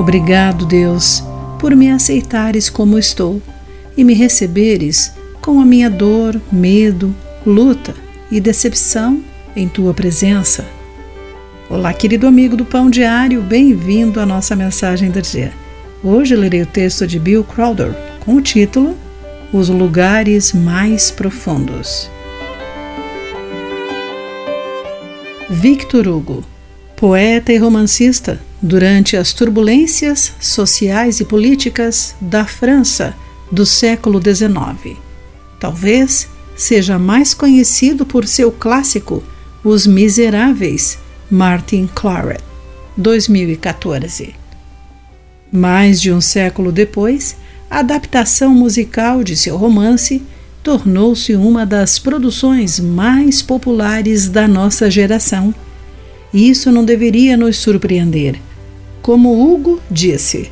Obrigado, Deus, por me aceitares como estou e me receberes com a minha dor, medo, luta e decepção em tua presença. Olá, querido amigo do Pão Diário, bem-vindo à nossa mensagem do dia. Hoje lerei o texto de Bill Crowder com o título Os Lugares Mais Profundos. Victor Hugo, poeta e romancista, durante as turbulências sociais e políticas da França do século XIX. Talvez seja mais conhecido por seu clássico Os Miseráveis, Martin Claret, 2014. Mais de um século depois, a adaptação musical de seu romance tornou-se uma das produções mais populares da nossa geração. Isso não deveria nos surpreender como Hugo disse,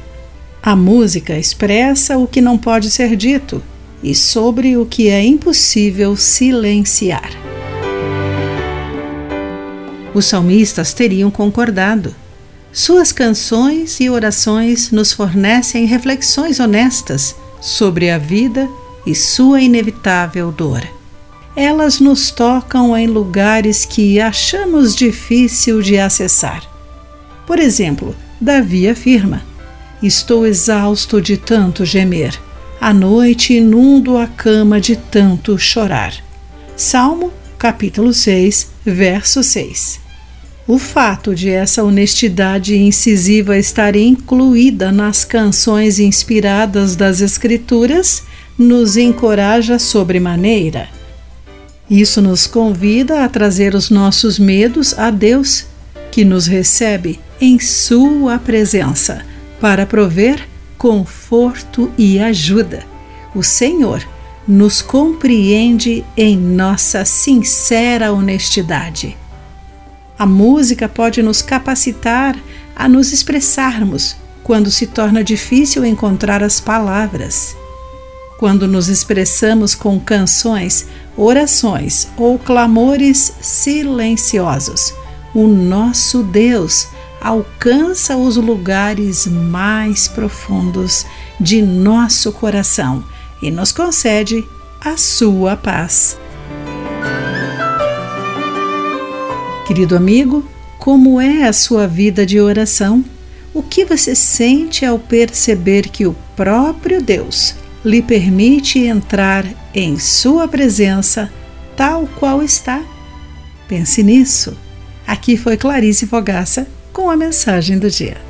a música expressa o que não pode ser dito e sobre o que é impossível silenciar. Os salmistas teriam concordado. Suas canções e orações nos fornecem reflexões honestas sobre a vida e sua inevitável dor. Elas nos tocam em lugares que achamos difícil de acessar. Por exemplo, Davi afirma: Estou exausto de tanto gemer. À noite inundo a cama de tanto chorar. Salmo, capítulo 6, verso 6. O fato de essa honestidade incisiva estar incluída nas canções inspiradas das Escrituras nos encoraja sobremaneira. Isso nos convida a trazer os nossos medos a Deus, que nos recebe em Sua presença para prover conforto e ajuda. O Senhor nos compreende em nossa sincera honestidade. A música pode nos capacitar a nos expressarmos quando se torna difícil encontrar as palavras. Quando nos expressamos com canções, orações ou clamores silenciosos, o nosso Deus alcança os lugares mais profundos de nosso coração e nos concede a sua paz. Querido amigo, como é a sua vida de oração? O que você sente ao perceber que o próprio Deus lhe permite entrar em sua presença tal qual está? Pense nisso. Aqui foi Clarice Fogaça com a mensagem do dia.